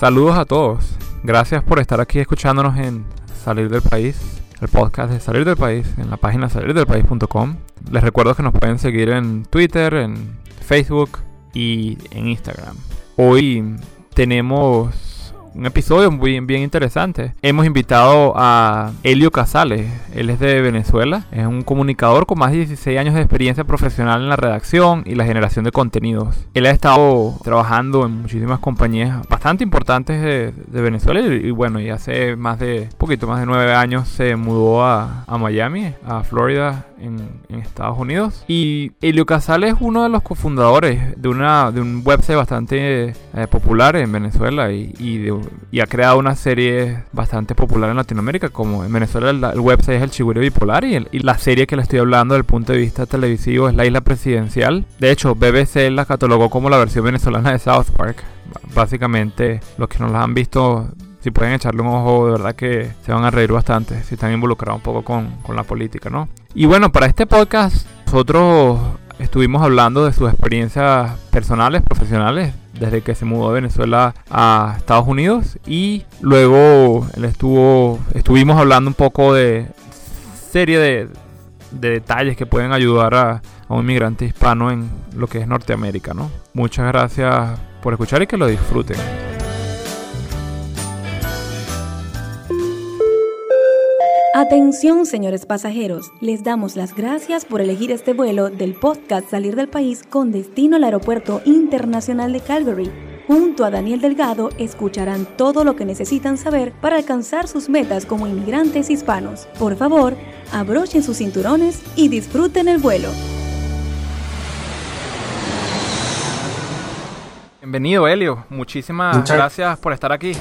Saludos a todos. Gracias por estar aquí escuchándonos en Salir del País, el podcast de Salir del País, en la página salirdelpaís.com. Les recuerdo que nos pueden seguir en Twitter, en Facebook y en Instagram. Hoy tenemos un episodio muy bien interesante. Hemos invitado a Helio Casales, él es de Venezuela, es un comunicador con más de 16 años de experiencia profesional en la redacción y la generación de contenidos. Él ha estado trabajando en muchísimas compañías bastante importantes de, Venezuela y, bueno, y hace más de, poquito más de nueve años se mudó a, a Miami, a Florida, en, Estados Unidos. Y Helio Casales es uno de los cofundadores de, una, de un website bastante eh, popular en Venezuela y, y, ha creado una serie bastante popular en Latinoamérica. Como en Venezuela el, website es el Chigüire Bipolar y, y, la serie que le estoy hablando desde el punto de vista televisivo es La Isla Presidencial. De hecho, BBC la catalogó como la versión venezolana de South Park. Básicamente, los que no la han visto si pueden echarle un ojo, de verdad que se van a reír bastante si están involucrados un poco con, con la política, ¿no? Y bueno, para este podcast nosotros estuvimos hablando de sus experiencias personales, profesionales, desde que se mudó de Venezuela a Estados Unidos y luego él estuvo, estuvimos hablando un poco de serie de, de detalles que pueden ayudar a, a, un inmigrante hispano en lo que es Norteamérica, ¿no? Muchas gracias por escuchar y que lo disfruten. Atención, señores pasajeros, les damos las gracias por elegir este vuelo del podcast Salir del País con destino al Aeropuerto Internacional de Calgary. Junto a Daniel Delgado escucharán todo lo que necesitan saber para alcanzar sus metas como inmigrantes hispanos. Por favor, abrochen sus cinturones y disfruten el vuelo. Bienvenido, Helio. Muchísimas gracias por estar aquí.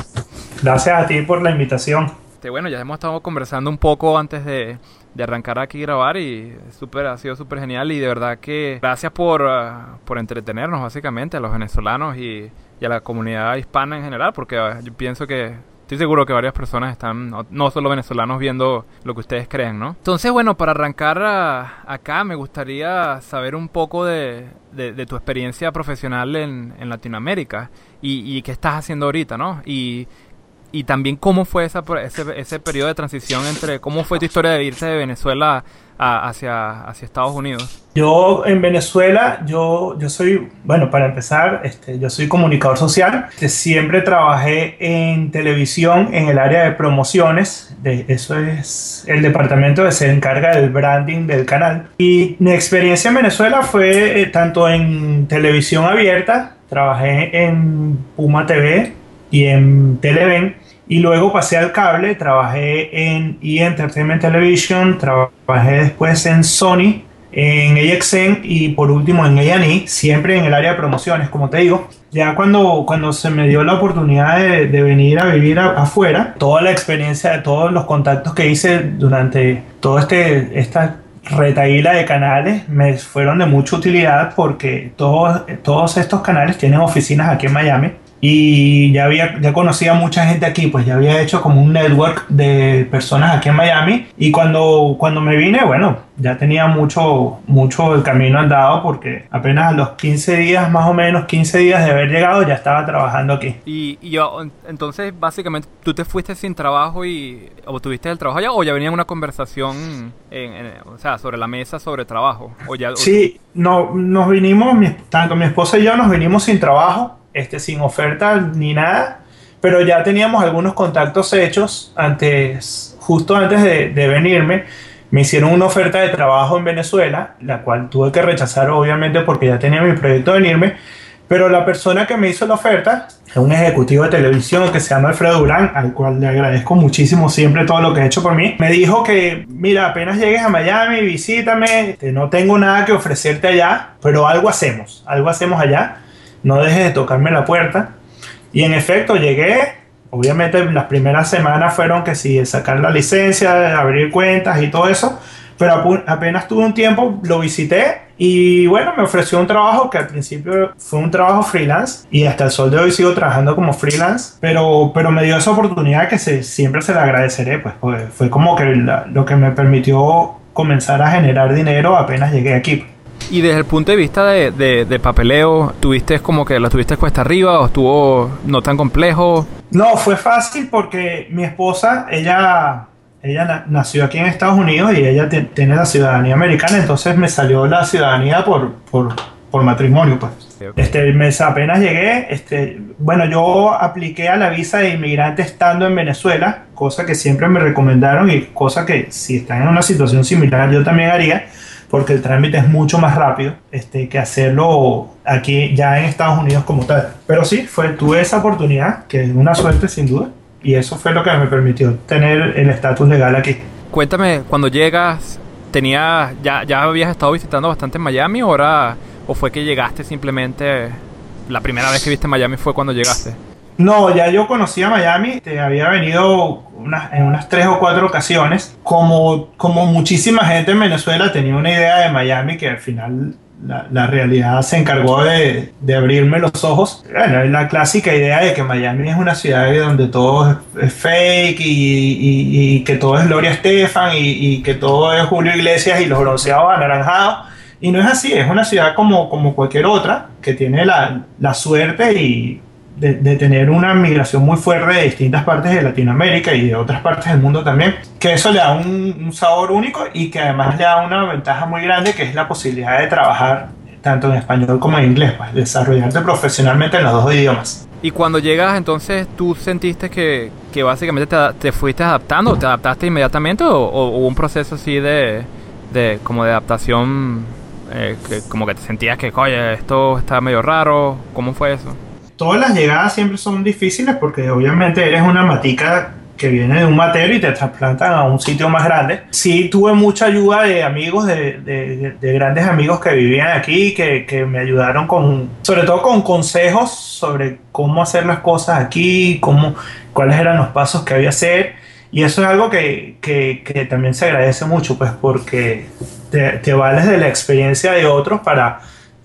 Gracias a ti por la invitación. Este, bueno, ya hemos estado conversando un poco antes de, arrancar aquí a grabar y super, ha sido súper genial y de verdad que gracias por, ah, por entretenernos básicamente a los venezolanos y, a la comunidad hispana en general porque ah, yo pienso que estoy seguro que varias personas están, no, solo venezolanos, viendo lo que ustedes creen, ¿no? Entonces, bueno, para arrancar ah, acá me gustaría saber un poco de, tu experiencia profesional en, Latinoamérica y, y, qué estás haciendo ahorita, ¿no? Y y también cómo fue esa, ese, ese periodo de transición entre cómo fue tu historia de irse de Venezuela hacia, hacia Estados Unidos. Yo en Venezuela, yo, yo soy, bueno, para empezar, este, yo soy comunicador social, que siempre trabajé en televisión en el área de promociones, de, eso es el departamento que se encarga del branding del canal. Y mi experiencia en Venezuela fue eh, tanto en televisión abierta, trabajé en Puma TV, y en Televen. Y luego pasé al cable, trabajé en E! Entertainment Television, trabajé después en Sony, en AXN y por último en A&E, siempre en el área de promociones, como te digo. Ya cuando, cuando se me dio la oportunidad de, de venir a vivir afuera, toda la experiencia de todos los contactos que hice durante todo este, esta retaíla de canales me fueron de mucha utilidad porque todos, todos estos canales tienen oficinas aquí en Miami y ya había ya conocía a mucha gente aquí pues ya había hecho como un network de personas aquí en Miami. Y cuando cuando me vine bueno ya tenía mucho mucho el camino andado porque apenas a los 15 días más o menos 15 días de haber llegado ya estaba trabajando aquí. Y, yo entonces básicamente tú te fuiste sin trabajo y o tuviste el trabajo allá o ya venía una conversación en, o sea sobre la mesa sobre trabajo o ya sí no nos vinimos tanto mi esposa y yo nos vinimos sin trabajo este, sin oferta ni nada, pero ya teníamos algunos contactos hechos antes, justo antes de, venirme. Me hicieron una oferta de trabajo en Venezuela, la cual tuve que rechazar obviamente porque ya tenía mi proyecto de venirme, pero la persona que me hizo la oferta es un ejecutivo de televisión que se llama Alfredo Durán, al cual le agradezco muchísimo siempre todo lo que ha hecho por mí. Me dijo que, mira, apenas llegues a Miami, visítame, no tengo nada que ofrecerte allá, pero algo hacemos, algo hacemos allá no dejes de tocarme la puerta. Y en efecto llegué, obviamente las primeras semanas fueron que sí, sacar la licencia, abrir cuentas y todo eso, pero apenas tuve un tiempo, lo visité y bueno, me ofreció un trabajo que al principio fue un trabajo freelance y hasta el sol de hoy sigo trabajando como freelance, pero, pero me dio esa oportunidad que siempre se la agradeceré, pues, fue como que lo que me permitió comenzar a generar dinero apenas llegué aquí. Y desde el punto de vista de, de, papeleo, ¿tuviste como que lo tuviste cuesta arriba o estuvo no tan complejo? No, fue fácil porque mi esposa, ella, ella nació aquí en Estados Unidos y ella tiene la ciudadanía americana, entonces me salió la ciudadanía por, por, por matrimonio, pues. Este mes apenas llegué, este, bueno, yo apliqué a la visa de inmigrante estando en Venezuela, cosa que siempre me recomendaron y cosa que si están en una situación similar yo también haría porque el trámite es mucho más rápido este, que hacerlo aquí ya en Estados Unidos como tal. Pero sí, fue, tuve esa oportunidad, que es una suerte sin duda, y eso fue lo que me permitió tener el estatus legal aquí. Cuéntame, cuando llegas, tenía, ya, ya habías estado visitando bastante en Miami o, o fue que llegaste simplemente, la primera vez que viste Miami fue cuando llegaste? No, ya yo conocía Miami, te había venido en unas tres o cuatro ocasiones. Como, como muchísima gente en Venezuela tenía una idea de Miami que al final la, realidad se encargó de, abrirme los ojos. Bueno, la clásica idea de que Miami es una ciudad donde todo es, fake y, que todo es Gloria Estefan y, que todo es Julio Iglesias y los bronceados anaranjados. Y no es así, es una ciudad como, como cualquier otra que tiene la, la suerte y de, tener una migración muy fuerte de distintas partes de Latinoamérica y de otras partes del mundo también, que eso le da un, sabor único y que además le da una ventaja muy grande que es la posibilidad de trabajar tanto en español como en inglés, pues desarrollarte profesionalmente en los dos idiomas. Y cuando llegas, entonces, ¿tú sentiste que, que básicamente te, fuiste adaptando? ¿Te adaptaste inmediatamente o, hubo un proceso así de, de como de adaptación, eh, como que te sentías que, oye, esto está medio raro? ¿Cómo fue eso? Todas las llegadas siempre son difíciles porque obviamente eres una matica que viene de un matero y te trasplantan a un sitio más grande. Sí tuve mucha ayuda de amigos, de, grandes amigos que vivían aquí, que, que, me ayudaron con, sobre todo con consejos sobre cómo hacer las cosas aquí, cómo, cuáles eran los pasos que había que hacer. Y eso es algo que, que, que también se agradece mucho, pues porque te, te vales de la experiencia de otros para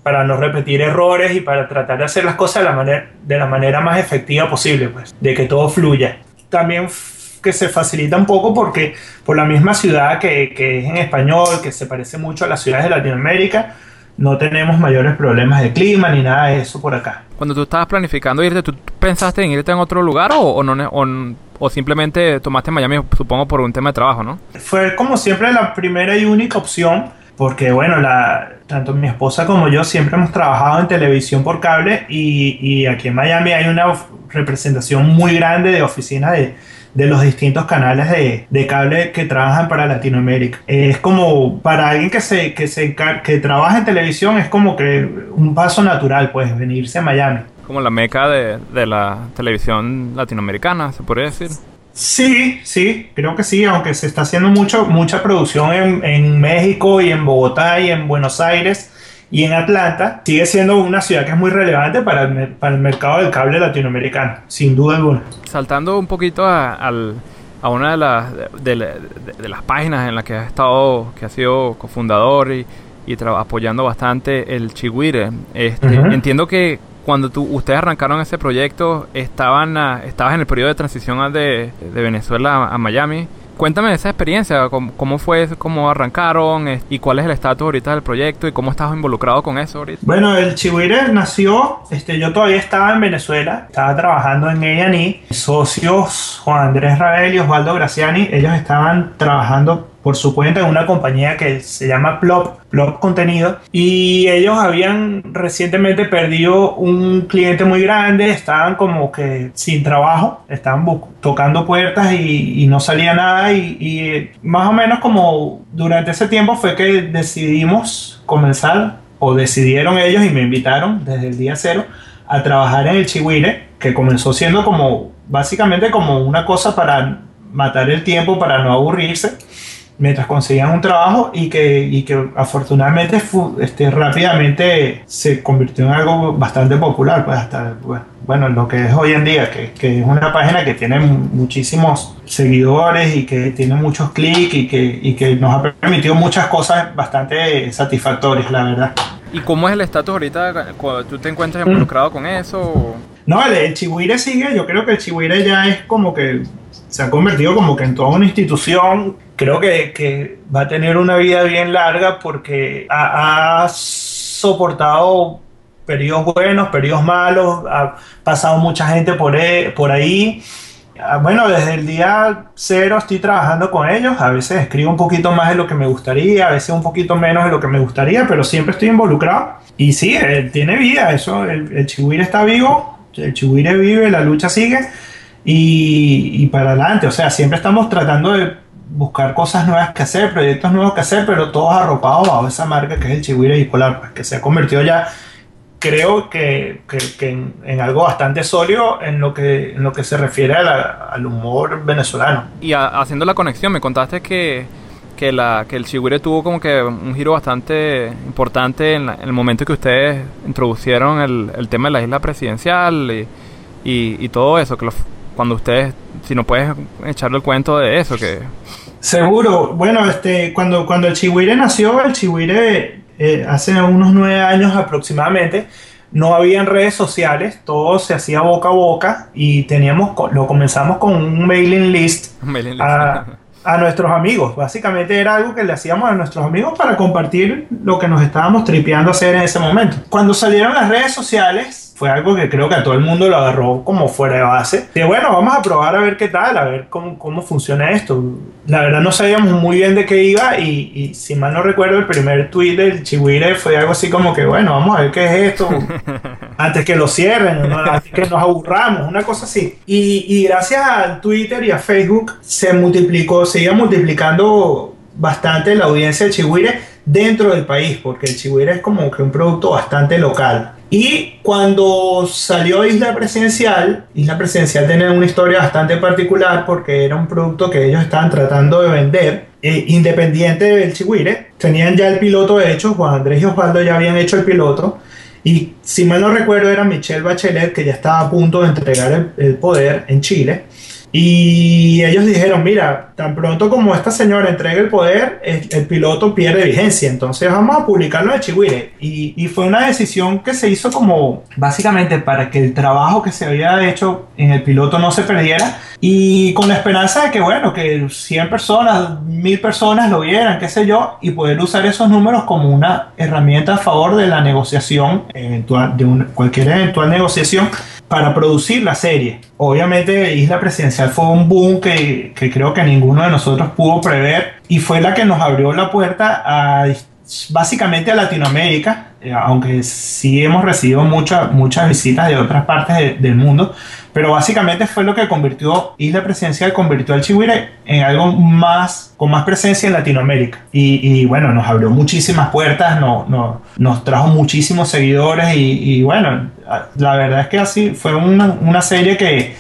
para no repetir errores y para tratar de hacer las cosas de la manera, de la manera más efectiva posible, pues, de que todo fluya. También que se facilita un poco porque por la misma ciudad que, que, es en español, que se parece mucho a las ciudades de Latinoamérica, no tenemos mayores problemas de clima ni nada de eso por acá. Cuando tú estabas planificando irte, ¿tú pensaste en irte en otro lugar o, o no, o, o simplemente tomaste Miami, supongo, por un tema de trabajo, no? Fue como siempre la primera y única opción porque bueno, la, tanto mi esposa como yo siempre hemos trabajado en televisión por cable y, aquí en Miami hay una representación muy grande de oficinas de, los distintos canales de, de, cable que trabajan para Latinoamérica. Es como para alguien que se, que se que trabaja en televisión es como que un paso natural, pues, venirse a Miami. Como la meca de, de la televisión latinoamericana, se podría decir. Sí, sí, creo que sí, aunque se está haciendo mucho, mucha producción en, en, México y en Bogotá y en Buenos Aires y en Atlanta, sigue siendo una ciudad que es muy relevante para el, para el mercado del cable latinoamericano, sin duda alguna. Saltando un poquito a, a una de las, de, de, las páginas en las que has estado, que has sido cofundador y, y apoyando bastante el Chihuire, este, entiendo que cuando tú, ustedes arrancaron ese proyecto, estaban estabas en el periodo de transición de, Venezuela a, Miami. Cuéntame esa experiencia, cómo, fue, cómo arrancaron y cuál es el estatus ahorita del proyecto y cómo estás involucrado con eso ahorita. Bueno, el Chihuire nació, este, yo todavía estaba en Venezuela, estaba trabajando en A&E, socios Juan Andrés Ravel y Osvaldo Graciani, ellos estaban trabajando por su cuenta en una compañía que se llama Plop, Plop Contenido, y ellos habían recientemente perdido un cliente muy grande, estaban como que sin trabajo, estaban tocando puertas y, no salía nada y, y más o menos como durante ese tiempo fue que decidimos comenzar o decidieron ellos y me invitaron desde el día cero a trabajar en el Chihuire, que comenzó siendo como básicamente como una cosa para matar el tiempo, para no aburrirse mientras conseguían un trabajo y que, y que afortunadamente este, rápidamente se convirtió en algo bastante popular, pues hasta bueno, lo que es hoy en día, que, que, es una página que tiene muchísimos seguidores y que tiene muchos clics y que, y que nos ha permitido muchas cosas bastante satisfactorias, la verdad. ¿Y cómo es el estatus ahorita? cuando ¿Tú te encuentras involucrado con eso? No, el, el Chihuire sigue, yo creo que el Chihuire ya es como que se ha convertido como que en toda una institución. Creo que, que va a tener una vida bien larga porque ha, soportado periodos buenos, periodos malos, ha pasado mucha gente por, e, por ahí. Ah, bueno, desde el día cero estoy trabajando con ellos. A veces escribo un poquito más de lo que me gustaría, a veces un poquito menos de lo que me gustaría, pero siempre estoy involucrado. Y sí, él tiene vida, eso, el, el Chihuire está vivo, el Chihuire vive, la lucha sigue y, para adelante. O sea, siempre estamos tratando de buscar cosas nuevas que hacer, proyectos nuevos que hacer, pero todos arropados bajo esa marca que es el Chihuire Bipolar, pues, que se ha convertido ya creo que, que, que en, en, algo bastante sólido en lo que, en lo que se refiere a la, al humor venezolano. Y haciendo la conexión, me contaste que, que, la, que el Chigüire tuvo como que un giro bastante importante en, la, en el momento que ustedes introducieron el, el, tema de la isla presidencial y, y, y todo eso, que los, cuando ustedes, si no puedes echarle el cuento de eso, que... Seguro, bueno, este, cuando, cuando el Chihuire nació, el Chihuire eh, hace unos nueve años aproximadamente, no habían redes sociales, todo se hacía boca a boca y teníamos, lo comenzamos con un mailing list, mailing list. A, a, nuestros amigos. Básicamente era algo que le hacíamos a nuestros amigos para compartir lo que nos estábamos tripeando hacer en ese momento. Cuando salieron las redes sociales, fue algo que creo que a todo el mundo lo agarró como fuera de base. De bueno, vamos a probar a ver qué tal, a ver cómo, cómo funciona esto. La verdad no sabíamos muy bien de qué iba y, y si mal no recuerdo el primer tweet del Chihuire fue algo así como que bueno, vamos a ver qué es esto antes que lo cierren, ¿no? antes que nos aburramos, una cosa así. Y, y gracias al Twitter y a Facebook se multiplicó, se iba multiplicando bastante la audiencia del Chihuire dentro del país, porque el Chihuire es como que un producto bastante local. Y cuando salió Isla Presidencial, Isla Presidencial tenía una historia bastante particular porque era un producto que ellos estaban tratando de vender, eh, independiente del Chihuire. Tenían ya el piloto hecho, Juan Andrés y Osvaldo ya habían hecho el piloto. Y si mal no recuerdo era Michelle Bachelet que ya estaba a punto de entregar el, el poder en Chile. Y ellos dijeron, mira, tan pronto como esta señora entregue el poder, el, el piloto pierde vigencia, entonces vamos a publicarlo en Chihuire. Y, y, fue una decisión que se hizo como básicamente para que el trabajo que se había hecho en el piloto no se perdiera y con la esperanza de que, bueno, que 100 personas, 1000 personas lo vieran, qué sé yo, y poder usar esos números como una herramienta a favor de la negociación eventual, de una, cualquier eventual negociación para producir la serie. Obviamente Isla Presidencial fue un boom que, que, creo que ninguno de nosotros pudo prever y fue la que nos abrió la puerta a básicamente a Latinoamérica, eh, aunque sí hemos recibido muchas muchas visitas de otras partes de, del mundo, pero básicamente fue lo que convirtió Isla Presidencial, convirtió al Chihuire en algo más, con más presencia en Latinoamérica. Y, y bueno, nos abrió muchísimas puertas, no, no, nos trajo muchísimos seguidores y, y, bueno, la verdad es que así fue una, una serie que,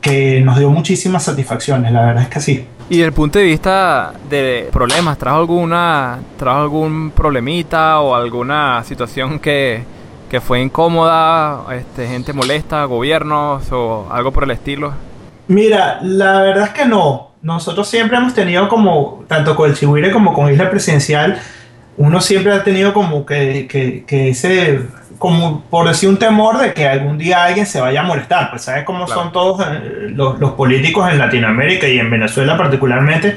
que nos dio muchísimas satisfacciones, la verdad es que sí. Y desde el punto de vista de problemas, ¿trajo alguna, trajo algún problemita o alguna situación que, que fue incómoda, este, gente molesta, gobiernos o algo por el estilo? Mira, la verdad es que no. Nosotros siempre hemos tenido como, tanto con el Chihuire como con Isla Presidencial, uno siempre ha tenido como que, que, que ese como por decir un temor de que algún día alguien se vaya a molestar. Pues sabes cómo claro. son todos eh, los, los, políticos en Latinoamérica y en Venezuela particularmente,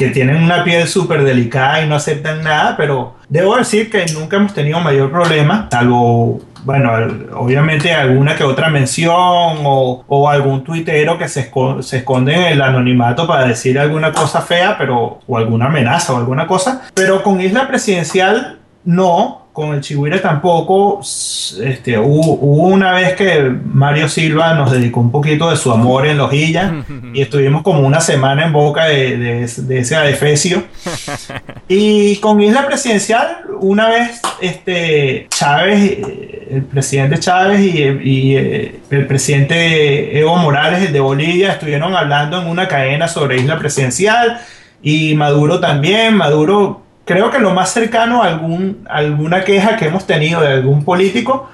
que tienen una piel súper delicada y no aceptan nada, pero debo decir que nunca hemos tenido mayor problema, salvo, bueno, obviamente alguna que otra mención o, o algún tuitero que se, esco se esconde en el anonimato para decir alguna cosa fea, pero, o alguna amenaza o alguna cosa, pero con Isla Presidencial no, con el Chihuire tampoco. Este, hubo, hubo, una vez que Mario Silva nos dedicó un poquito de su amor en Lojilla y estuvimos como una semana en boca de, de, de ese adefesio. Y con Isla Presidencial, una vez este, Chávez, el presidente Chávez y, y el presidente Evo Morales de Bolivia estuvieron hablando en una cadena sobre Isla Presidencial y Maduro también. Maduro creo que lo más cercano a algún, alguna queja que hemos tenido de algún político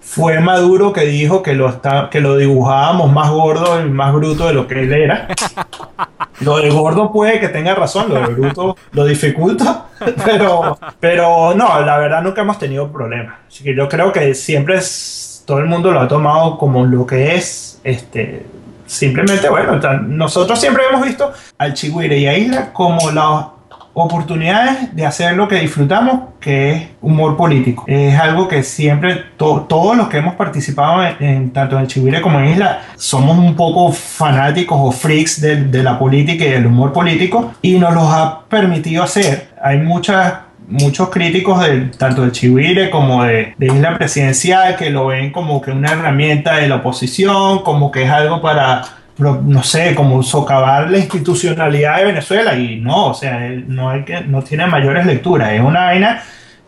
fue Maduro que dijo que lo, está, que lo dibujábamos más gordo y más bruto de lo que él era. Lo de gordo puede que tenga razón, lo de bruto lo dificulta, pero, pero no, la verdad nunca hemos tenido problemas. Así que yo creo que siempre es, todo el mundo lo ha tomado como lo que es, este, simplemente, bueno, nosotros siempre hemos visto al Chihuire y a Isla como las oportunidades de hacer lo que disfrutamos, que es humor político. Es algo que siempre todos los que hemos participado en, tanto en Chihuire como en Isla somos un poco fanáticos o freaks de, de la política y del humor político y nos los ha permitido hacer. Hay muchas muchos críticos del, tanto del Chihuire como de, de, Isla Presidencial que lo ven como que una herramienta de la oposición, como que es algo para, no sé, como socavar la institucionalidad de Venezuela y no, o sea, no, hay que, no tiene mayores lecturas, es una vaina,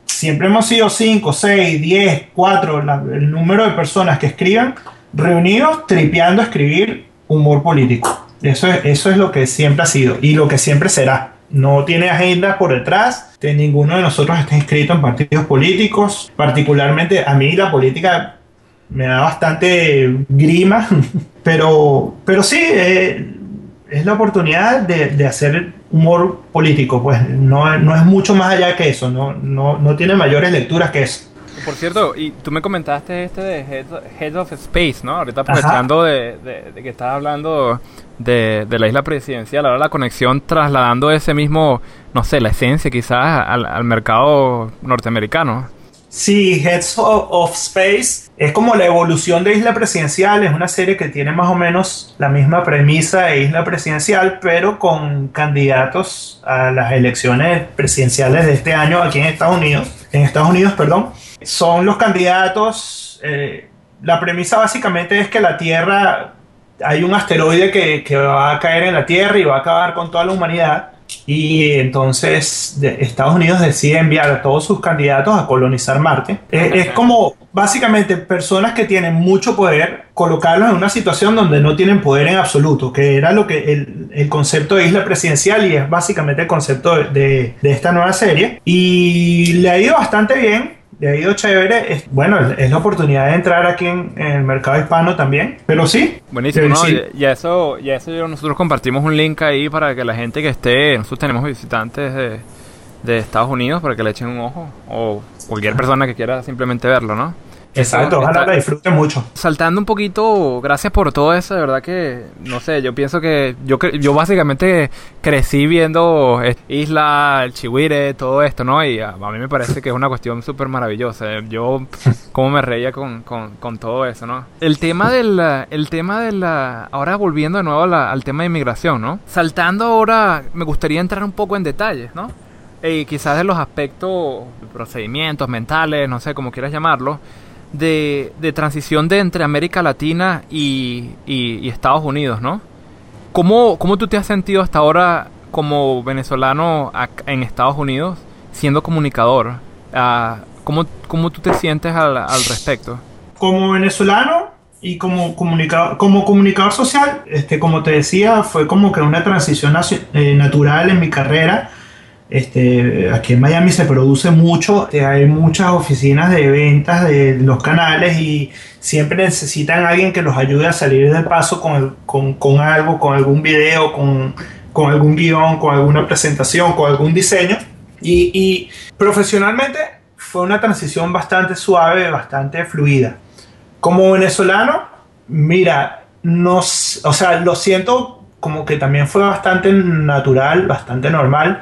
siempre hemos sido 5, 6, 10, 4, el número de personas que escriban reunidos tripeando a escribir humor político. Eso es, eso es lo que siempre ha sido y lo que siempre será. No tiene agenda por detrás, de ninguno de nosotros está inscrito en partidos políticos, particularmente a mí la política me da bastante grima, pero, pero sí, eh, es la oportunidad de, hacer humor político, pues no, no, es mucho más allá que eso, no, no, no tiene mayores lecturas que eso. Por cierto, y tú me comentaste este de Head, of Space, ¿no? Ahorita aprovechando de, que estás hablando de, la isla presidencial, ahora la conexión trasladando ese mismo, no sé, la esencia quizás al, mercado norteamericano. Sí, Heads of Space es como la evolución de Isla Presidencial, es una serie que tiene más o menos la misma premisa de Isla Presidencial, pero con candidatos a las elecciones presidenciales de este año aquí en Estados Unidos, en Estados Unidos, perdón son los candidatos. Eh, la premisa básicamente es que la Tierra, hay un asteroide que, va a caer en la Tierra y va a acabar con toda la humanidad. Y entonces Estados Unidos decide enviar a todos sus candidatos a colonizar Marte. Es, como básicamente personas que tienen mucho poder, colocarlos en una situación donde no tienen poder en absoluto, que era lo que el, concepto de isla presidencial y es básicamente el concepto de, de esta nueva serie. Y le ha ido bastante bien le ha ido chévere. Es, bueno, es la oportunidad de entrar aquí en, el mercado hispano también. Pero sí. Buenísimo, ¿no? Y, eso, y eso nosotros compartimos un link ahí para que la gente que esté, nosotros tenemos visitantes de, de Estados Unidos para que le echen un ojo. O cualquier persona que quiera simplemente verlo, ¿no? Exacto, ojalá la disfrute mucho. Saltando un poquito, gracias por todo eso, de verdad que, no sé, yo pienso que yo, yo básicamente crecí viendo Isla, el Chihuire, todo esto, ¿no? Y a, mí me parece que es una cuestión súper maravillosa. Yo, como me reía con, con, con, todo eso, ¿no? El tema del, el tema de la, ahora volviendo de nuevo al tema de inmigración, ¿no? Saltando ahora, me gustaría entrar un poco en detalles, ¿no? Y quizás de los aspectos, procedimientos mentales, no sé, como quieras llamarlo de, de transición de entre América Latina y, y, Estados Unidos, ¿no? ¿Cómo, ¿Cómo, tú te has sentido hasta ahora como venezolano en Estados Unidos siendo comunicador? Uh, ¿cómo, ¿cómo, tú te sientes al, al, respecto? Como venezolano y como comunicador, como comunicador social, este, como te decía, fue como que una transición eh, natural en mi carrera este, aquí en Miami se produce mucho, este, hay muchas oficinas de ventas de los canales y siempre necesitan a alguien que los ayude a salir del paso con, con, algo, con algún video, con, con, algún guion, con alguna presentación, con algún diseño. Y, y, profesionalmente fue una transición bastante suave, bastante fluida. Como venezolano, mira, nos, o sea, lo siento como que también fue bastante natural, bastante normal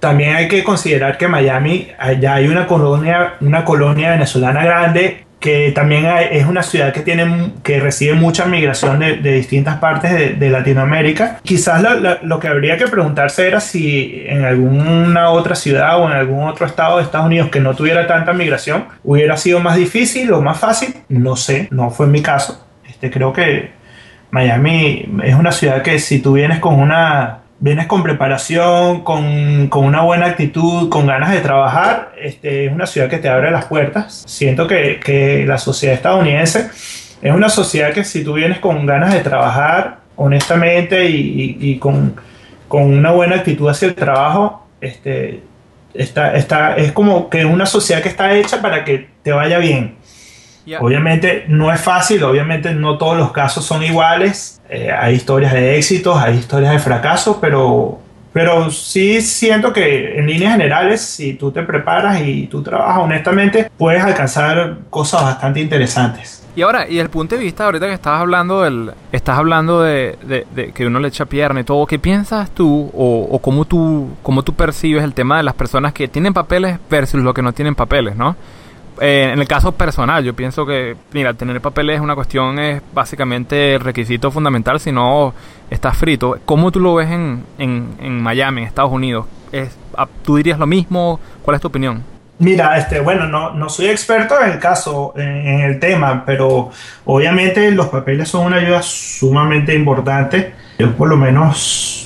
también hay que considerar que Miami, allá hay una colonia, una colonia venezolana grande que también es una ciudad que tiene que recibe mucha migración de, distintas partes de, Latinoamérica. Quizás lo, que habría que preguntarse era si en alguna otra ciudad o en algún otro estado de Estados Unidos que no tuviera tanta migración hubiera sido más difícil o más fácil. No sé, no fue mi caso. Este, creo que Miami es una ciudad que si tú vienes con una vienes con preparación, con, con, una buena actitud, con ganas de trabajar, este, es una ciudad que te abre las puertas. Siento que, que, la sociedad estadounidense es una sociedad que si tú vienes con ganas de trabajar honestamente y, y, con, con, una buena actitud hacia el trabajo, este, está, está, es como que una sociedad que está hecha para que te vaya bien. Obviamente no es fácil, obviamente no todos los casos son iguales, eh, hay historias de éxitos, hay historias de fracaso, pero, pero sí siento que en líneas generales, si tú te preparas y tú trabajas honestamente, puedes alcanzar cosas bastante interesantes. Y ahora, y el punto de vista, ahorita que estás hablando del, estás hablando de, de, que uno le echa pierna y todo, ¿qué piensas tú o, o cómo tú, cómo tú percibes el tema de las personas que tienen papeles versus los que no tienen papeles, ¿no? Eh, en el caso personal, yo pienso que, mira, tener papeles es una cuestión, es básicamente requisito fundamental, si no estás frito. ¿Cómo tú lo ves en, en, en Miami, en Estados Unidos? ¿Es, ¿Tú dirías lo mismo? ¿Cuál es tu opinión? Mira, este, bueno, no, no soy experto en el caso, en, el tema, pero obviamente los papeles son una ayuda sumamente importante. Yo por lo menos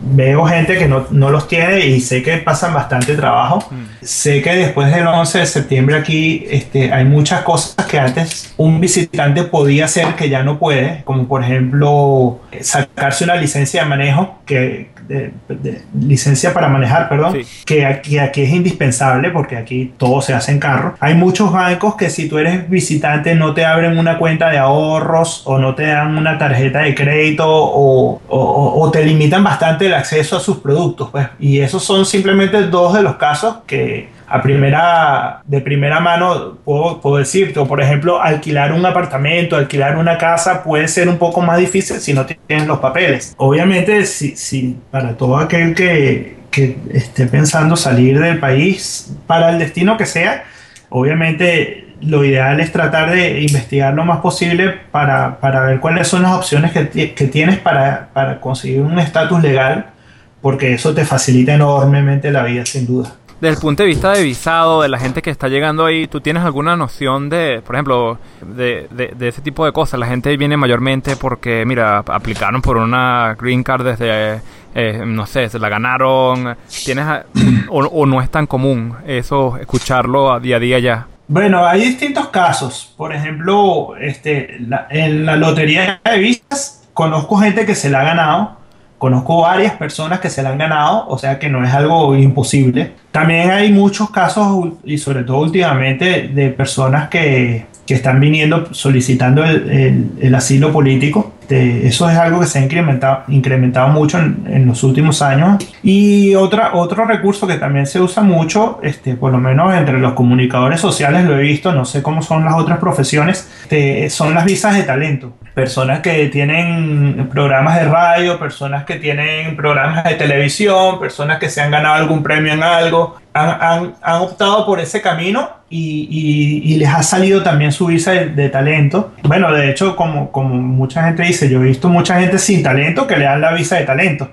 veo gente que no, no, los tiene y sé que pasan bastante trabajo. Mm. Sé que después del 11 de septiembre aquí este, hay muchas cosas que antes un visitante podía hacer que ya no puede, como por ejemplo sacarse una licencia de manejo, que de, licencia para manejar, perdón, que aquí, aquí es indispensable porque aquí todo se hace en carro. Hay muchos bancos que si tú eres visitante no te abren una cuenta de ahorros o no te dan una tarjeta de crédito o, o, te limitan bastante el acceso a sus productos. Pues. Y esos son simplemente dos de los casos que a primera, de primera mano puedo, puedo decirte, o por ejemplo, alquilar un apartamento, alquilar una casa puede ser un poco más difícil si no tienes los papeles. Obviamente, si, si para todo aquel que, que esté pensando salir del país, para el destino que sea, obviamente lo ideal es tratar de investigar lo más posible para, para ver cuáles son las opciones que, que tienes para, para conseguir un estatus legal, porque eso te facilita enormemente la vida, sin duda desde el punto de vista de visado, de la gente que está llegando ahí, ¿tú tienes alguna noción de, por ejemplo, de, de, ese tipo de cosas? La gente viene mayormente porque, mira, aplicaron por una green card desde, eh, no sé, se la ganaron. ¿Tienes, o, no es tan común eso, escucharlo a día a día ya? Bueno, hay distintos casos. Por ejemplo, este, en la lotería de visas conozco gente que se la ha ganado Conozco varias personas que se la han ganado, o sea que no es algo imposible. También hay muchos casos, y sobre todo últimamente, de personas que, que están viniendo solicitando el, el, asilo político. Eso es algo que se ha incrementado, incrementado mucho en, en, los últimos años. Y otra, otro recurso que también se usa mucho, este, por lo menos entre los comunicadores sociales lo he visto, no sé cómo son las otras profesiones, este, son las visas de talento. Personas que tienen programas de radio, personas que tienen programas de televisión, personas que se han ganado algún premio en algo, han, han, optado por ese camino y, y, les ha salido también su visa de, talento. Bueno, de hecho, como, como mucha gente dice, yo he visto mucha gente sin talento que le dan la visa de talento.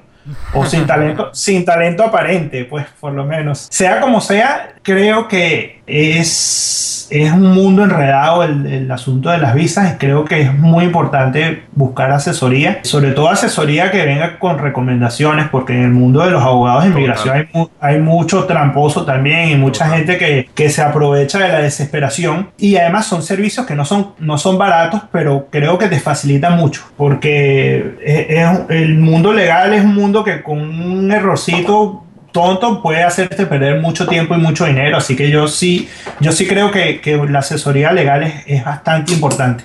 O sin talento, sin talento aparente, pues por lo menos. Sea como sea, creo que es es un mundo enredado el, asunto de las visas y creo que es muy importante buscar asesoría, sobre todo asesoría que venga con recomendaciones, porque en el mundo de los abogados de inmigración hay, mucho tramposo también y mucha gente que, que, se aprovecha de la desesperación. Y además son servicios que no son, no son baratos, pero creo que te facilitan mucho, porque el mundo legal es un mundo que con un errorcito tonto puede hacerte perder mucho tiempo y mucho dinero. Así que yo sí, yo sí creo que, que la asesoría legal es, bastante importante.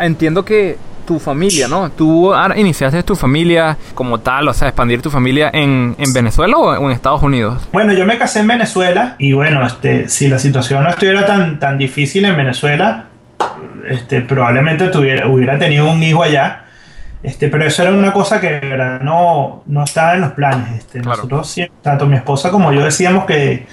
Entiendo que tu familia, ¿no? Tú iniciaste tu familia como tal, o sea, expandir tu familia en, en Venezuela o en Estados Unidos. Bueno, yo me casé en Venezuela y bueno, este, si la situación no estuviera tan, tan difícil en Venezuela, este, probablemente tuviera, hubiera tenido un hijo allá este, pero eso era una cosa que no, no estaba en los planes. Este, Nosotros, tanto mi esposa como yo decíamos que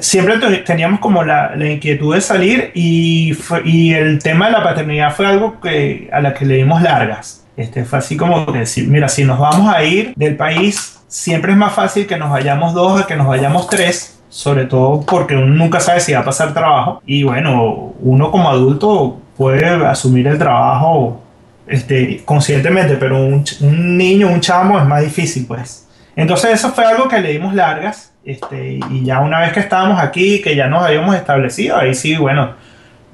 siempre teníamos como la, la, inquietud de salir y, y el tema de la paternidad fue algo que, a la que le dimos largas. Este, fue así como decir, mira, si nos vamos a ir del país, siempre es más fácil que nos vayamos dos a que nos vayamos tres, sobre todo porque uno nunca sabe si va a pasar trabajo. Y bueno, uno como adulto puede asumir el trabajo este, conscientemente, pero un, un, niño, un chamo es más difícil, pues. Entonces eso fue algo que le dimos largas, este, y ya una vez que estábamos aquí, que ya nos habíamos establecido, ahí sí, bueno,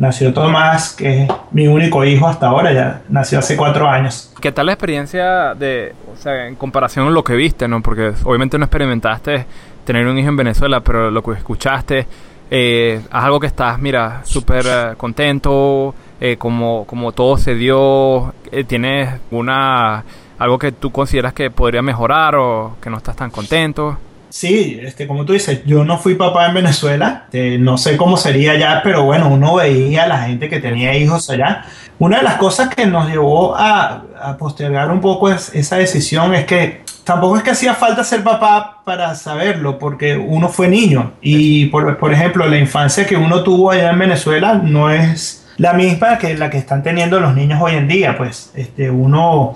nació Tomás, que es mi único hijo hasta ahora, ya nació hace cuatro años. ¿Qué tal la experiencia de, o sea, en comparación con lo que viste, no? Porque obviamente no experimentaste tener un hijo en Venezuela, pero lo que escuchaste, eh, es algo que estás, mira, súper eh, contento, eh, como, como todo se dio, eh, tienes una algo que tú consideras que podría mejorar o que no estás tan contento. Sí, este, como tú dices, yo no fui papá en Venezuela, este, no sé cómo sería allá, pero bueno, uno veía a la gente que tenía hijos allá. Una de las cosas que nos llevó a, postergar un poco esa decisión es que tampoco es que hacía falta ser papá para saberlo, porque uno fue niño y, por, por ejemplo, la infancia que uno tuvo allá en Venezuela no es la misma que la que están teniendo los niños hoy en día, pues este, uno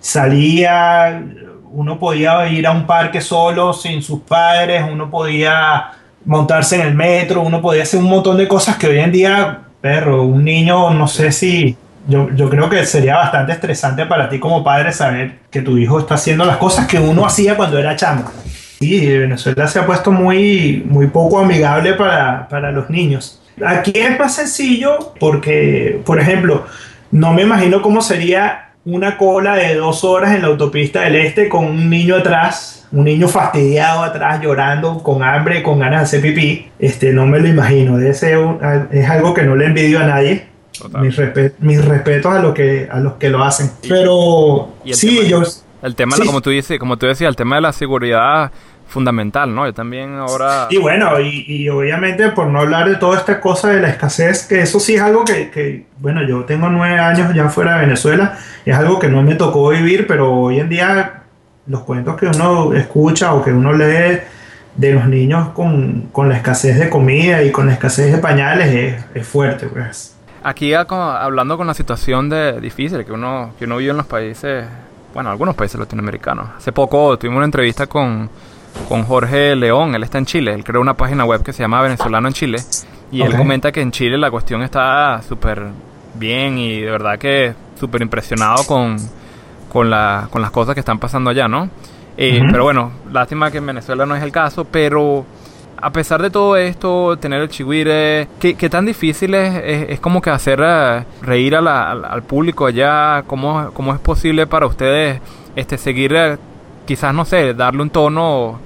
salía uno podía ir a un parque solo, sin sus padres, uno podía montarse en el metro, uno podía hacer un montón de cosas que hoy en día, perro, un niño, no sé si, yo, yo creo que sería bastante estresante para ti como padre saber que tu hijo está haciendo las cosas que uno hacía cuando era chamo. Sí, Venezuela se ha puesto muy, muy poco amigable para, para los niños. Aquí es más sencillo porque, por ejemplo, no me imagino cómo sería una cola de dos horas en la autopista del este con un niño atrás, un niño fastidiado atrás, llorando, con hambre, con ganas de hacer pipí. Este, no me lo imagino. Ese es algo que no le envidio a nadie. Mis, respetos a, lo que, a los que lo hacen. Pero sí, yo... El tema, como, tú dices, como tú decías, el tema de la seguridad fundamental, ¿no? Yo también ahora... Y bueno, y, obviamente por no hablar de toda esta cosa de la escasez, que eso sí es algo que, bueno, yo tengo nueve años ya fuera de Venezuela, es algo que no me tocó vivir, pero hoy en día los cuentos que uno escucha o que uno lee de los niños con, la escasez de comida y con la escasez de pañales es, fuerte, pues. Aquí hablando con la situación de difícil que uno, que uno vive en los países, bueno, algunos países latinoamericanos. Hace poco tuvimos una entrevista con con Jorge León, él está en Chile, él creó una página web que se llama Venezolano en Chile y él comenta que en Chile la cuestión está súper bien y de verdad que súper impresionado con, con, la, con las cosas que están pasando allá, ¿no? Eh, pero bueno, lástima que en Venezuela no es el caso, pero a pesar de todo esto, tener el chihuire, ¿qué, tan difícil es, es, como que hacer eh, reír al público allá? ¿Cómo, ¿Cómo es posible para ustedes este seguir, eh, quizás, no sé, darle un tono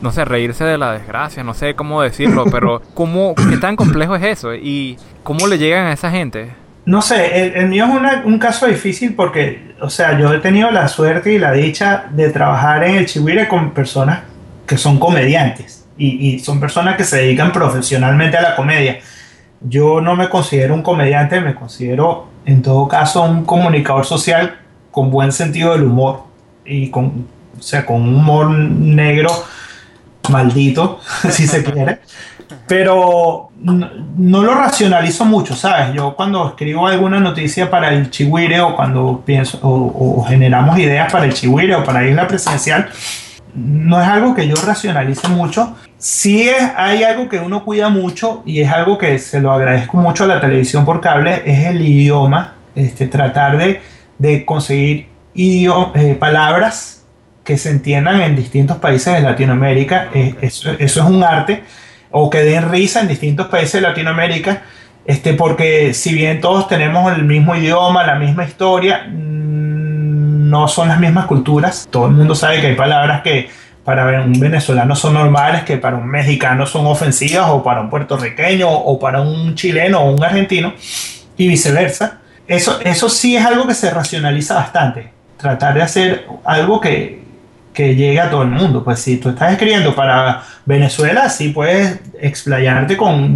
no sé, reírse de la desgracia, no sé cómo decirlo, pero ¿cómo, ¿qué tan complejo es eso? ¿Y cómo le llegan a esa gente? No sé, el, mío es un caso difícil porque, o sea, yo he tenido la suerte y la dicha de trabajar en el Chihuire con personas que son comediantes y, y son personas que se dedican profesionalmente a la comedia. Yo no me considero un comediante, me considero en todo caso un comunicador social con buen sentido del humor y con, o sea, con un humor negro maldito, si se quiere. Pero no, lo racionalizo mucho, ¿sabes? Yo cuando escribo alguna noticia para el Chihuire o cuando pienso o, generamos ideas para el Chihuire o para Isla Presidencial, no es algo que yo racionalice mucho. Sí es, hay algo que uno cuida mucho y es algo que se lo agradezco mucho a la televisión por cable, es el idioma. Este, tratar de, de conseguir eh, palabras que se entiendan en distintos países de Latinoamérica, eh, eso, es un arte, o que den risa en distintos países de Latinoamérica, este, porque si bien todos tenemos el mismo idioma, la misma historia, mm, no son las mismas culturas. Todo el mundo sabe que hay palabras que para un venezolano son normales, que para un mexicano son ofensivas, o para un puertorriqueño, o para un chileno o un argentino, y viceversa. Eso, eso sí es algo que se racionaliza bastante. Tratar de hacer algo que, que llegue a todo el mundo. Pues si tú estás escribiendo para Venezuela, sí puedes explayarte con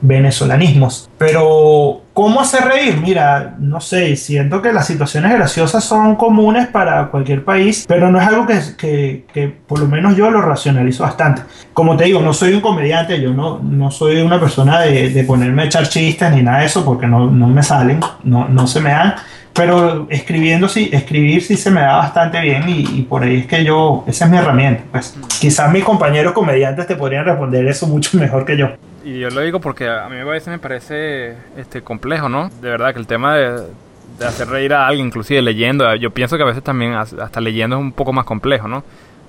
venezolanismos. Pero, ¿cómo hacer reír? Mira, no sé, siento que las situaciones graciosas son comunes para cualquier país, pero no es algo que, que, por lo menos yo lo racionalizo bastante. Como te digo, no soy un comediante, yo no, no soy una persona de, de ponerme a echar chistes ni nada de eso, porque no, no me salen, no, no se me dan pero escribiendo sí, escribir sí se me da bastante bien y, por ahí es que yo, esa es mi herramienta. Pues quizás mis compañeros comediantes te podrían responder eso mucho mejor que yo. Y yo lo digo porque a mí a veces me parece este complejo, ¿no? De verdad que el tema de, hacer reír a alguien, inclusive leyendo, yo pienso que a veces también hasta leyendo es un poco más complejo, ¿no?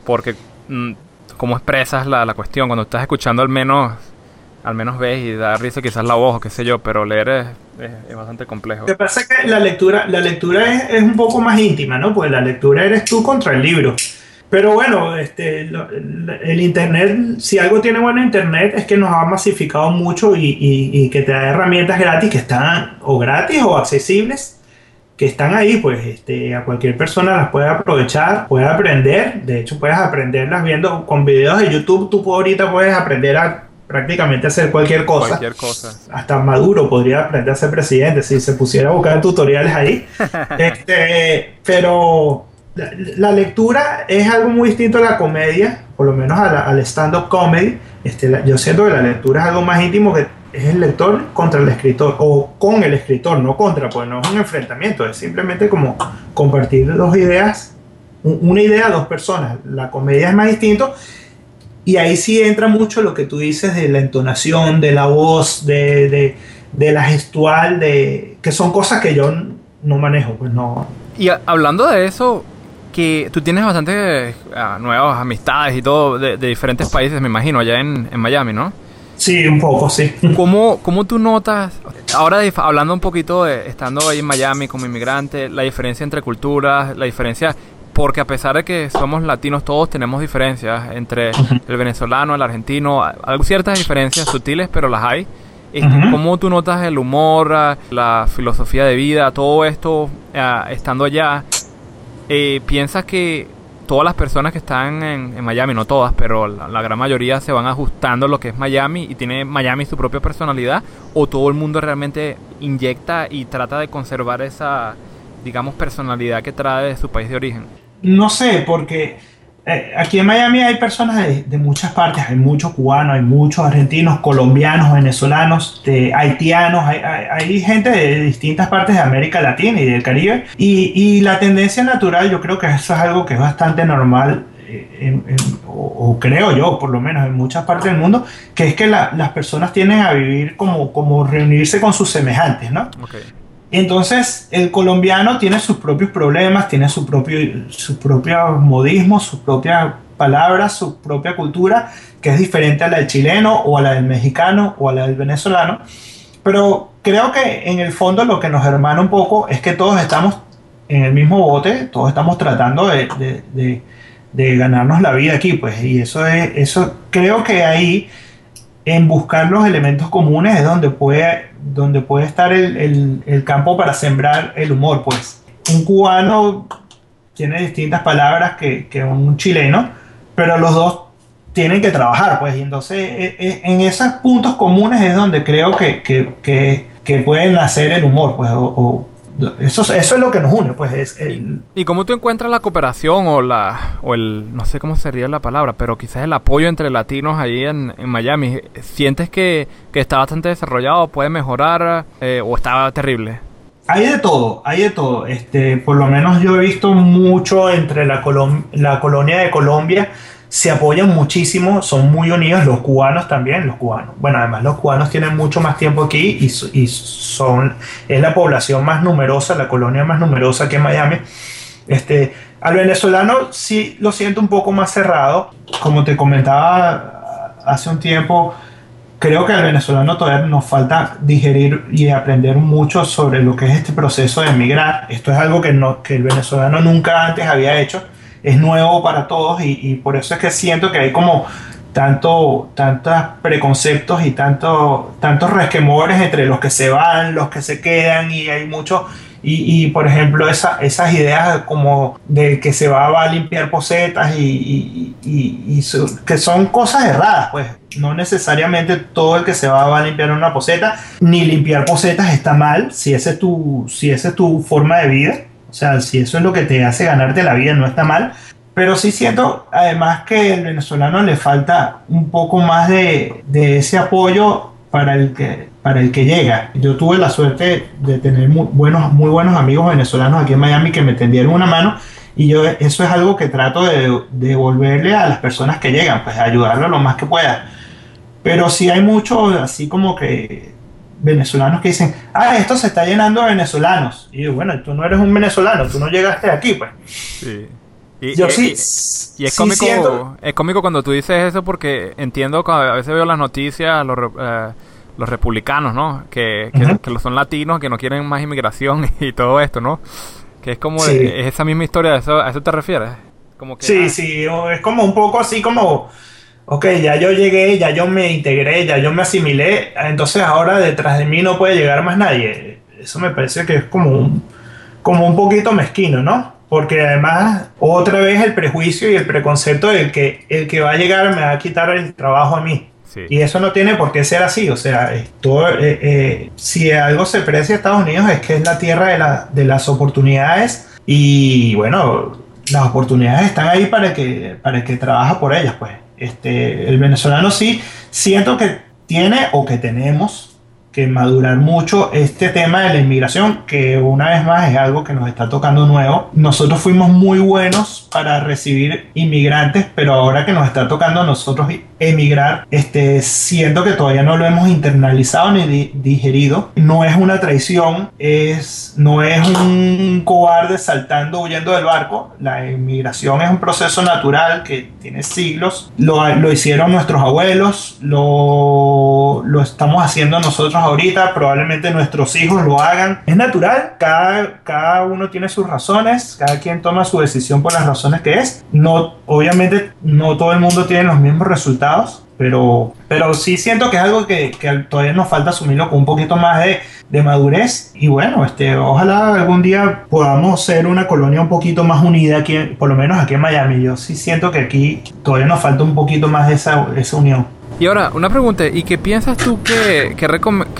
Porque mm, cómo expresas la, la cuestión, cuando estás escuchando al menos al menos ves y da risa quizás la voz o qué sé yo, pero leer es, es, bastante complejo. Lo que pasa es que la lectura, la lectura es, es, un poco más íntima, ¿no? Pues la lectura eres tú contra el libro. Pero bueno, este, el Internet, si algo tiene bueno Internet es que nos ha masificado mucho y, y, y que te da herramientas gratis que están o gratis o accesibles que están ahí, pues este, a cualquier persona las puede aprovechar, puede aprender, de hecho puedes aprenderlas viendo con videos de YouTube, tú ahorita puedes aprender a prácticamente hacer cualquier cosa. Cualquier cosa. Hasta Maduro podría aprender a ser presidente si se pusiera a buscar tutoriales ahí. este, pero la, lectura es algo muy distinto a la comedia, por lo menos al stand-up comedy. Este, yo siento que la lectura es algo más íntimo que es el lector contra el escritor o con el escritor, no contra, pues no es un enfrentamiento, es simplemente como compartir dos ideas, una idea a dos personas. La comedia es más distinto y ahí sí entra mucho lo que tú dices de la entonación, de la voz, de, la gestual, de que son cosas que yo no manejo, pues no. Y hablando de eso, que tú tienes bastantes ah, nuevas amistades y todo de, diferentes países, me imagino, allá en, Miami, ¿no? Sí, un poco, sí. ¿Cómo, cómo tú notas, ahora hablando un poquito de estando ahí en Miami como inmigrante, la diferencia entre culturas, la diferencia porque a pesar de que somos latinos, todos tenemos diferencias entre el venezolano, el argentino, hay ciertas diferencias sutiles, pero las hay. Este, ¿Cómo tú notas el humor, ah, la filosofía de vida, todo esto ah, estando allá? Eh, ¿Piensas que todas las personas que están en, Miami, no todas, pero la, gran mayoría se van ajustando a lo que es Miami y tiene Miami su propia personalidad? ¿O todo el mundo realmente inyecta y trata de conservar esa, digamos, personalidad que trae de su país de origen? No sé, porque eh, aquí en Miami hay personas de, muchas partes, hay muchos cubanos, hay muchos argentinos, colombianos, venezolanos, haitianos, hay, gente de distintas partes de América Latina y del Caribe. Y, la tendencia natural, yo creo que eso es algo que es bastante normal. Eh, o, creo yo, por lo menos en muchas partes del mundo, que es que las personas tienden a vivir como, como reunirse con sus semejantes, ¿no? Entonces, el colombiano tiene sus propios problemas, tiene su propio, sus propios modismos, sus propias palabras, su propia cultura, que es diferente a la del chileno o a la del mexicano o a la del venezolano. Pero creo que en el fondo lo que nos hermana un poco es que todos estamos en el mismo bote, todos estamos tratando de, de, ganarnos la vida aquí, pues, y eso es, eso creo que ahí en buscar los elementos comunes es donde puede, donde puede estar el, el, campo para sembrar el humor, pues. Un cubano tiene distintas palabras que, que, un chileno, pero los dos tienen que trabajar, pues, y entonces e, e, en esos puntos comunes es donde creo que, que, que, que puede nacer el humor, pues, eso, eso es lo que nos une, pues es el... ¿Y cómo tú encuentras la cooperación o la o el no sé cómo sería la palabra, pero quizás el apoyo entre latinos ahí en, Miami? ¿Sientes que, está bastante desarrollado, puede mejorar eh, o está terrible? Hay de todo, hay de todo. Este, por lo menos yo he visto mucho entre la, la colonia de Colombia se apoyan muchísimo, son muy unidos, los cubanos también, los cubanos. Bueno, además los cubanos tienen mucho más tiempo aquí y, y son, es la población más numerosa, la colonia más numerosa que Miami. Este, al venezolano sí lo siento un poco más cerrado, como te comentaba hace un tiempo, creo que al venezolano todavía nos falta digerir y aprender mucho sobre lo que es este proceso de emigrar. Esto es algo que, no, que el venezolano nunca antes había hecho es nuevo para todos y, por eso es que siento que hay como tanto, tantos preconceptos y tanto, tantos resquemores entre los que se van, los que se quedan y hay mucho. Y, por ejemplo esa, esas ideas como de que se va, a limpiar posetas y, que son cosas erradas pues. No necesariamente todo el que se va, a limpiar una poseta ni limpiar posetas está mal si ese es tu, si esa es tu forma de vida sea, si eso es lo que te hace ganarte la vida, no está mal. Pero sí siento además que al venezolano le falta un poco más de, ese apoyo para el, que, para el que llega. Yo tuve la suerte de tener muy buenos, muy buenos amigos venezolanos aquí en Miami que me tendieron una mano y yo eso es algo que trato de devolverle a las personas que llegan, pues ayudarlo lo más que pueda. Pero sí hay mucho así como que venezolanos que dicen, ah, esto se está llenando de venezolanos. Y bueno, tú no eres un venezolano, tú no llegaste aquí, pues. Sí. Y, Yo sí. Y, es, cómico, es cómico cuando tú dices eso porque entiendo que a veces veo las noticias, los, eh, los republicanos, ¿no? Que, que, son latinos, que no quieren más inmigración y todo esto, ¿no? Que es como es esa misma historia, ¿a eso, ¿a eso te refieres? Como que, sí, ah, sí, es como un poco así como ok, ya yo llegué, ya yo me integré, ya yo me asimilé, entonces ahora detrás de mí no puede llegar más nadie. Eso me parece que es como un, como un poquito mezquino, ¿no? Porque además, otra vez el prejuicio y el preconcepto de que el que va a llegar me va a quitar el trabajo a mí. Y eso no tiene por qué ser así. O sea, eh, eh, si algo se precia a Estados Unidos es que es la tierra de, la, de las oportunidades y bueno, las oportunidades están ahí para que, para que trabaja por ellas. Pues este, el venezolano sí siento que tiene o que tenemos que madurar mucho este tema de la inmigración, que una vez más es algo que nos está tocando nuevo. Nosotros fuimos muy buenos para recibir inmigrantes, pero ahora que nos está tocando a nosotros emigrar, este, siento que todavía no lo hemos internalizado ni digerido. No es una traición, es, no es un cobarde saltando, huyendo del barco. La inmigración es un proceso natural que tiene siglos. Lo, lo hicieron nuestros abuelos, lo, lo estamos haciendo nosotros ahorita, probablemente nuestros hijos lo hagan. Es natural, cada, cada uno tiene sus razones, cada quien toma su decisión por las razones que es. No, obviamente no todo el mundo tiene los mismos resultados, pero, pero sí siento que es algo que, que todavía nos falta asumirlo con un poquito más de, de, madurez y bueno, este, ojalá algún día podamos ser una colonia un poquito más unida aquí, por lo menos aquí en Miami. Yo sí siento que aquí todavía nos falta un poquito más de esa, esa unión. Y ahora, una pregunta, ¿y qué piensas tú que, qué,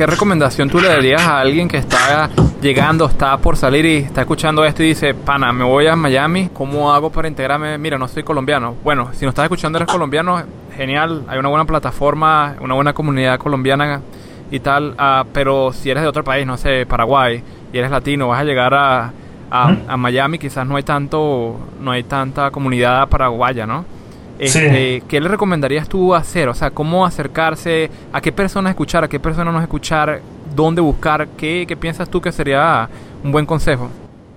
recomendación tú le darías a alguien que está llegando, está por salir y está escuchando esto y dice, pana, me voy a Miami, ¿cómo hago para integrarme? Mira, no soy colombiano. Bueno, si no estás escuchando eres colombiano, genial, hay una buena plataforma, una buena comunidad colombiana y tal, uh, pero si eres de otro país, no sé, Paraguay, y eres latino, vas a llegar a, a, a Miami, quizás no hay tanto, no hay tanta comunidad paraguaya, ¿no? Este, ¿Qué le recomendarías tú hacer? O sea, ¿cómo acercarse? ¿A qué personas escuchar? ¿A qué personas no escuchar? ¿Dónde buscar? ¿Qué, ¿Qué, piensas tú que sería un buen consejo?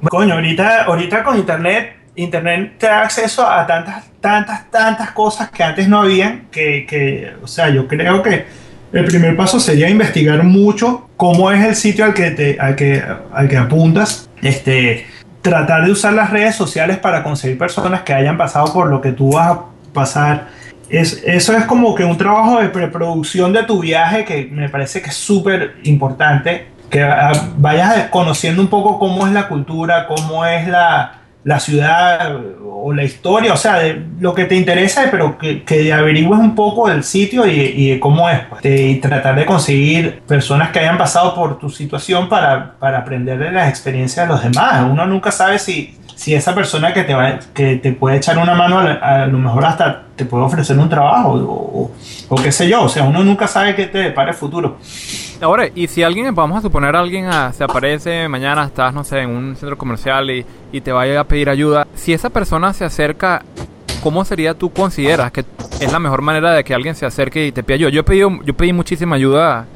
Coño, ahorita, ahorita con Internet, Internet te da acceso a tantas, tantas, tantas cosas que antes no habían, que, que, o sea, yo creo que el primer paso sería investigar mucho cómo es el sitio al que, te, al que, al que apuntas. Este, tratar de usar las redes sociales para conseguir personas que hayan pasado por lo que tú vas a pasar. Es, eso es como que un trabajo de preproducción de tu viaje que me parece que es súper importante. Que ah, vayas conociendo un poco cómo es la cultura, cómo es la, la ciudad o la historia, o sea, de lo que te interesa, pero que, que averigües un poco del sitio y, y de cómo es, pues, y tratar de conseguir personas que hayan pasado por tu situación para, para aprender de las experiencias de los demás. Uno nunca sabe si, si esa persona que te, va, que te puede echar una mano, a, lo mejor hasta te puede ofrecer un trabajo o, o, qué sé yo, o sea, uno nunca sabe qué te depara el futuro. Ahora, y si alguien, vamos a suponer alguien ah, se aparece mañana, estás, no sé, en un centro comercial y, y te vaya a pedir ayuda, si esa persona se acerca, ¿cómo sería tú consideras que es la mejor manera de que alguien se acerque y te pida ayuda? Yo he pedido, yo pedí muchísima ayuda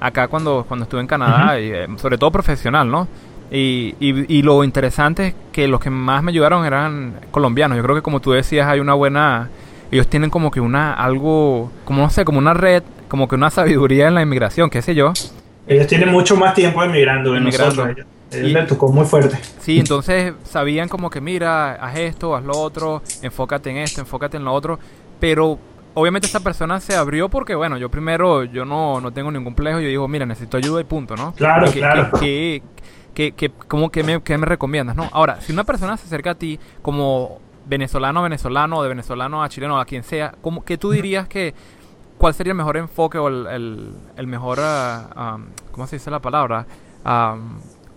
acá cuando, cuando estuve en Canadá, y, eh, sobre todo profesional, ¿no? Y, y, lo interesante es que los que más me ayudaron eran colombianos. Yo creo que como tú decías, hay una buena... Ellos tienen como que una, algo, como no sé, como una red, como que una sabiduría en la inmigración, qué sé yo. Ellos tienen mucho más tiempo emigrando que nosotros. Ellos, les tocó muy fuerte. Sí, entonces sabían como que mira, haz esto, haz lo otro, enfócate en esto, enfócate en lo otro. Pero obviamente esta persona se abrió porque, bueno, yo primero, yo no, no tengo ningún complejo, yo digo, mira, necesito ayuda y punto, ¿no? Claro, claro. Que, que, que, como que me, me recomiendas, ¿no? Ahora, si una persona se acerca a ti como venezolano a venezolano, de venezolano a chileno, a quien sea, como que tú dirías que cuál sería el mejor enfoque o el, el, mejor, uh, ¿cómo se dice la palabra?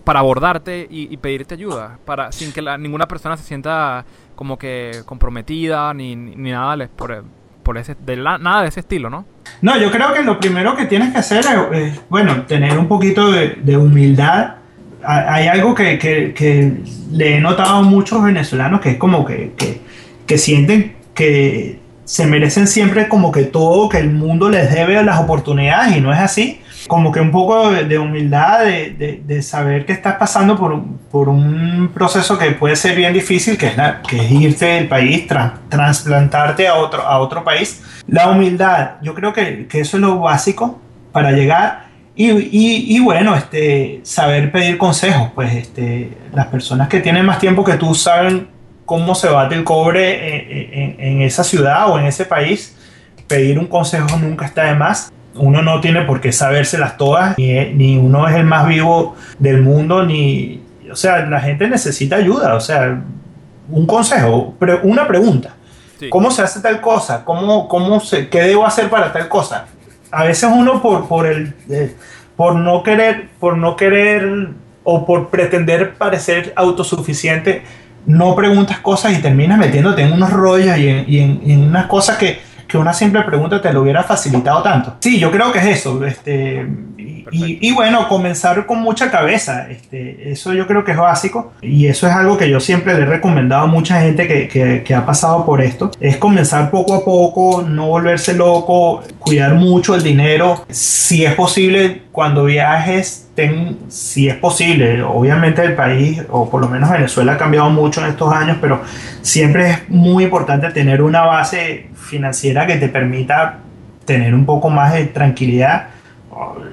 para abordarte y, pedirte ayuda, para sin que ninguna persona se sienta como que comprometida ni, ni nada por, por ese, de nada de ese estilo, ¿no? No, yo creo que lo primero que tienes que hacer es, bueno, tener un poquito de, de humildad hay algo que, que, le he notado a muchos venezolanos que es como que, que, sienten que se merecen siempre como que todo, que el mundo les debe las oportunidades y no es así. Como que un poco de, humildad, de, de, saber que estás pasando por, por, un proceso que puede ser bien difícil, que es, que es irte del país, trasplantarte a otro, a otro país. La humildad, yo creo que, que eso es lo básico para llegar y, y, bueno, este, saber pedir consejos, pues este, las personas que tienen más tiempo que tú saben cómo se bate el cobre en, en, esa ciudad o en ese país, pedir un consejo nunca está de más. Uno no tiene por qué sabérselas todas, ni, ni uno es el más vivo del mundo, ni, o sea, la gente necesita ayuda, o sea, un consejo, una pregunta. ¿Cómo se hace tal cosa? ¿Cómo, cómo se, ¿Qué debo hacer para tal cosa? A veces uno por, por, el, eh, por no querer, por no querer o por pretender parecer autosuficiente, no preguntas cosas y terminas metiéndote en unos rollos y en, y en unas cosas que, que una simple pregunta te lo hubiera facilitado tanto. Sí, yo creo que es eso. Este, y, bueno, comenzar con mucha cabeza. Este, eso yo creo que es básico. Y eso es algo que yo siempre le he recomendado a mucha gente que, que, ha pasado por esto. Es comenzar poco a poco, no volverse loco, cuidar mucho el dinero. Si es posible, cuando viajes, ten, si es posible, obviamente el país, o por lo menos Venezuela ha cambiado mucho en estos años, pero siempre es muy importante tener una base financiera que te permita tener un poco más de tranquilidad,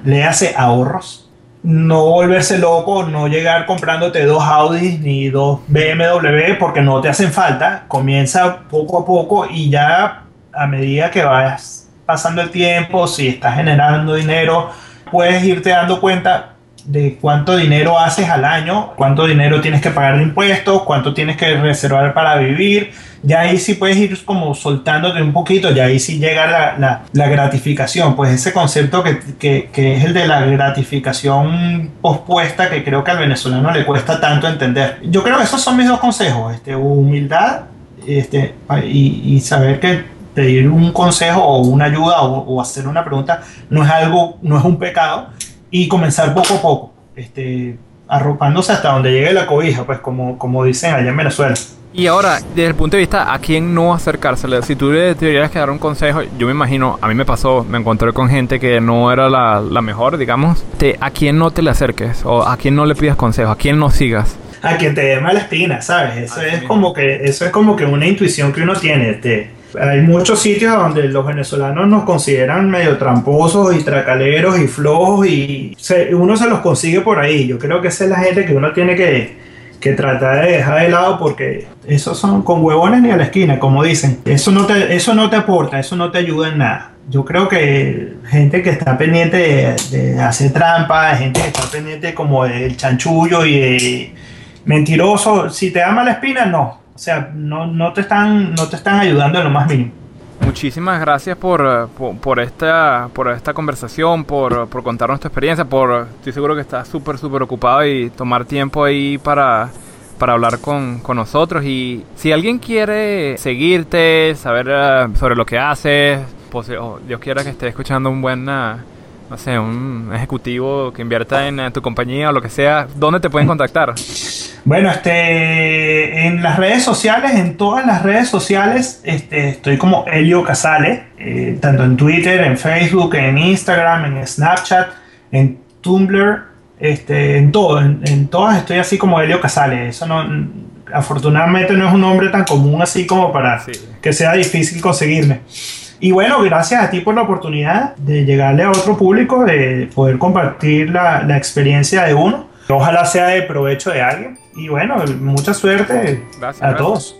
le hace ahorros, no volverse loco, no llegar comprándote dos Audis ni dos BMW porque no te hacen falta, comienza poco a poco y ya a medida que vayas pasando el tiempo, si estás generando dinero, puedes irte dando cuenta de cuánto dinero haces al año, cuánto dinero tienes que pagar de impuestos, cuánto tienes que reservar para vivir. Ya ahí sí puedes ir como soltándote un poquito, ya ahí sí llega la, la, gratificación, pues ese concepto que, que, es el de la gratificación pospuesta que creo que al venezolano le cuesta tanto entender. Yo creo que esos son mis dos consejos, este, humildad este, y, y saber que pedir un consejo o una ayuda o, o hacer una pregunta no es algo, no es un pecado, y comenzar poco a poco, este, arropándose hasta donde llegue la cobija, pues como, como dicen allá en Venezuela. Y ahora, desde el punto de vista, ¿a quién no acercársele? Si tú le tuvieras que dar un consejo, yo me imagino, a mí me pasó, me encontré con gente que no era la, la mejor, digamos. Te, ¿A quién no te le acerques? ¿O a quién no le pidas consejo? ¿A quién no sigas? A quien te dé mala espina, ¿sabes? Eso es como que eso es como que una intuición que uno tiene. Este, hay muchos sitios donde los venezolanos nos consideran medio tramposos y tracaleros y flojos y uno se los consigue por ahí. Yo creo que esa es la gente que uno tiene que, que tratar de dejar de lado porque esos son con huevones ni a la esquina, como dicen. Eso no te, eso no te aporta, eso no te ayuda en nada. Yo creo que gente que está pendiente de, hacer trampa, gente que está pendiente como del chanchullo y de mentiroso, si te da mala espina, no o sea, no, no, te, están, no te están ayudando lo más mínimo. Muchísimas gracias por, por, esta, por esta conversación, por, por contarnos tu experiencia, por, estoy seguro que estás súper, súper ocupado y tomar tiempo ahí para, para hablar con, con, nosotros. Y si alguien quiere seguirte, saber eh, sobre lo que haces, pues, Dios quiera que esté escuchando un buen, uh, no sé, un ejecutivo que invierta en uh, tu compañía o lo que sea, ¿dónde te pueden contactar? Bueno, este, en las redes sociales, en todas las redes sociales, este, estoy como Helio Casale, eh, tanto en Twitter, en Facebook, en Instagram, en Snapchat, en Tumblr, este, en todo, en, todas estoy así como Helio Casale. Eso no, afortunadamente no es un nombre tan común así como para que sea difícil conseguirme. Y bueno, gracias a ti por la oportunidad de llegarle a otro público, de poder compartir la, la experiencia de uno. Ojalá sea de provecho de alguien. Y bueno, mucha suerte a todos.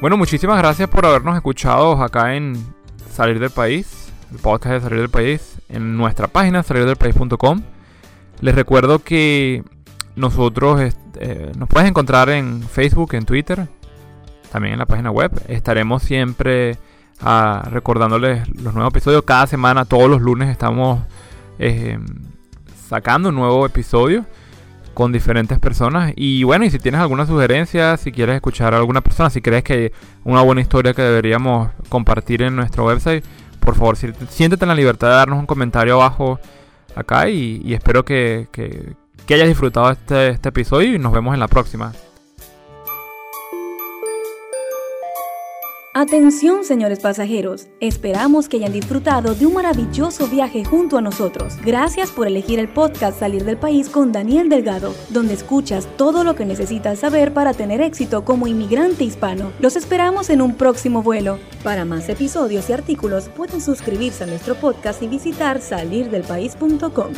Bueno, muchísimas gracias por habernos escuchado acá en Salir del País, el podcast de Salir del País, en nuestra página salirdelpaís.com. Les recuerdo que nosotros eh, nos puedes encontrar en Facebook, en Twitter, también en la página web. Estaremos siempre ah, recordándoles los nuevos episodios. Cada semana, todos los lunes, estamos eh, sacando un nuevo episodio con diferentes personas. Y bueno, y si tienes alguna sugerencia, si quieres escuchar a alguna persona, si crees que hay una buena historia que deberíamos compartir en nuestro website, por favor, siéntete en la libertad de darnos un comentario abajo acá y, espero que, hayas disfrutado este, este episodio y nos vemos en la próxima. Atención señores pasajeros, esperamos que hayan disfrutado de un maravilloso viaje junto a nosotros. Gracias por elegir el podcast Salir del País con Daniel Delgado, donde escuchas todo lo que necesitas saber para tener éxito como inmigrante hispano. Los esperamos en un próximo vuelo. Para más episodios y artículos pueden suscribirse a nuestro podcast y visitar salirdelpaís.com.